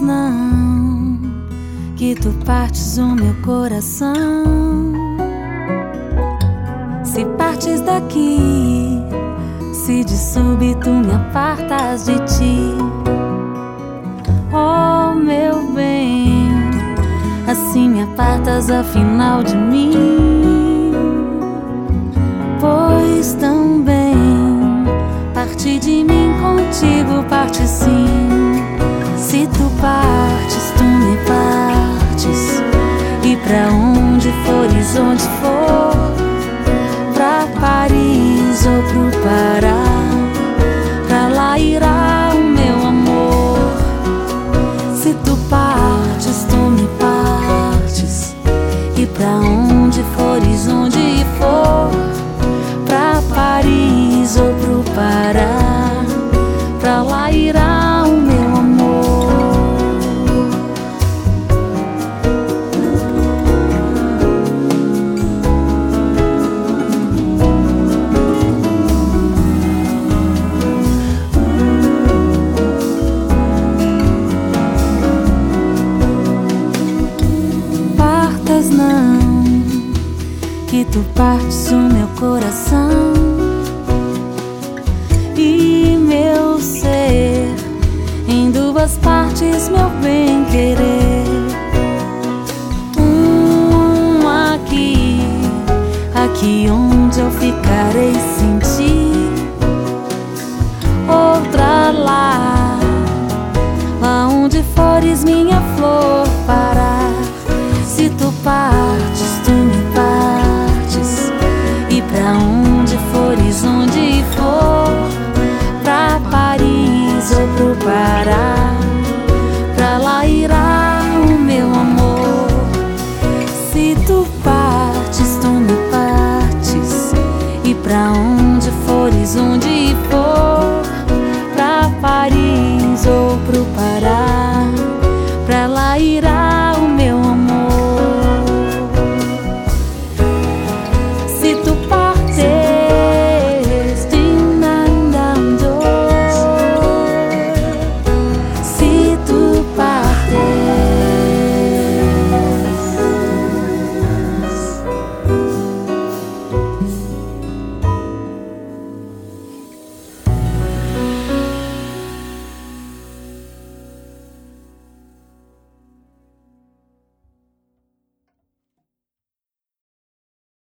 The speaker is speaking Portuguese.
não, que tu partes o meu coração. Se partes daqui, se de súbito me apartas de ti, oh meu bem, assim me apartas afinal de mim, pois também parte de mim tu partes, tu me partes. E pra onde fores, onde for, pra Paris ou pro Pará, pra lá irá o meu amor. Se tu partes, tu me partes. E pra onde fores, onde for, pra Paris ou pro Pará, tu partes o meu coração e meu ser em duas partes, meu bem querer. Um aqui, aqui onde eu ficarei sem ti. Outra lá, lá onde fores minha flor parar. Se tu parar pra onde fores, onde for, pra Paris ou pro Pará, pra lá irá o meu amor. Se tu partes, tu me partes, e pra onde fores, onde for, pra Paris ou pro Pará, pra lá irá.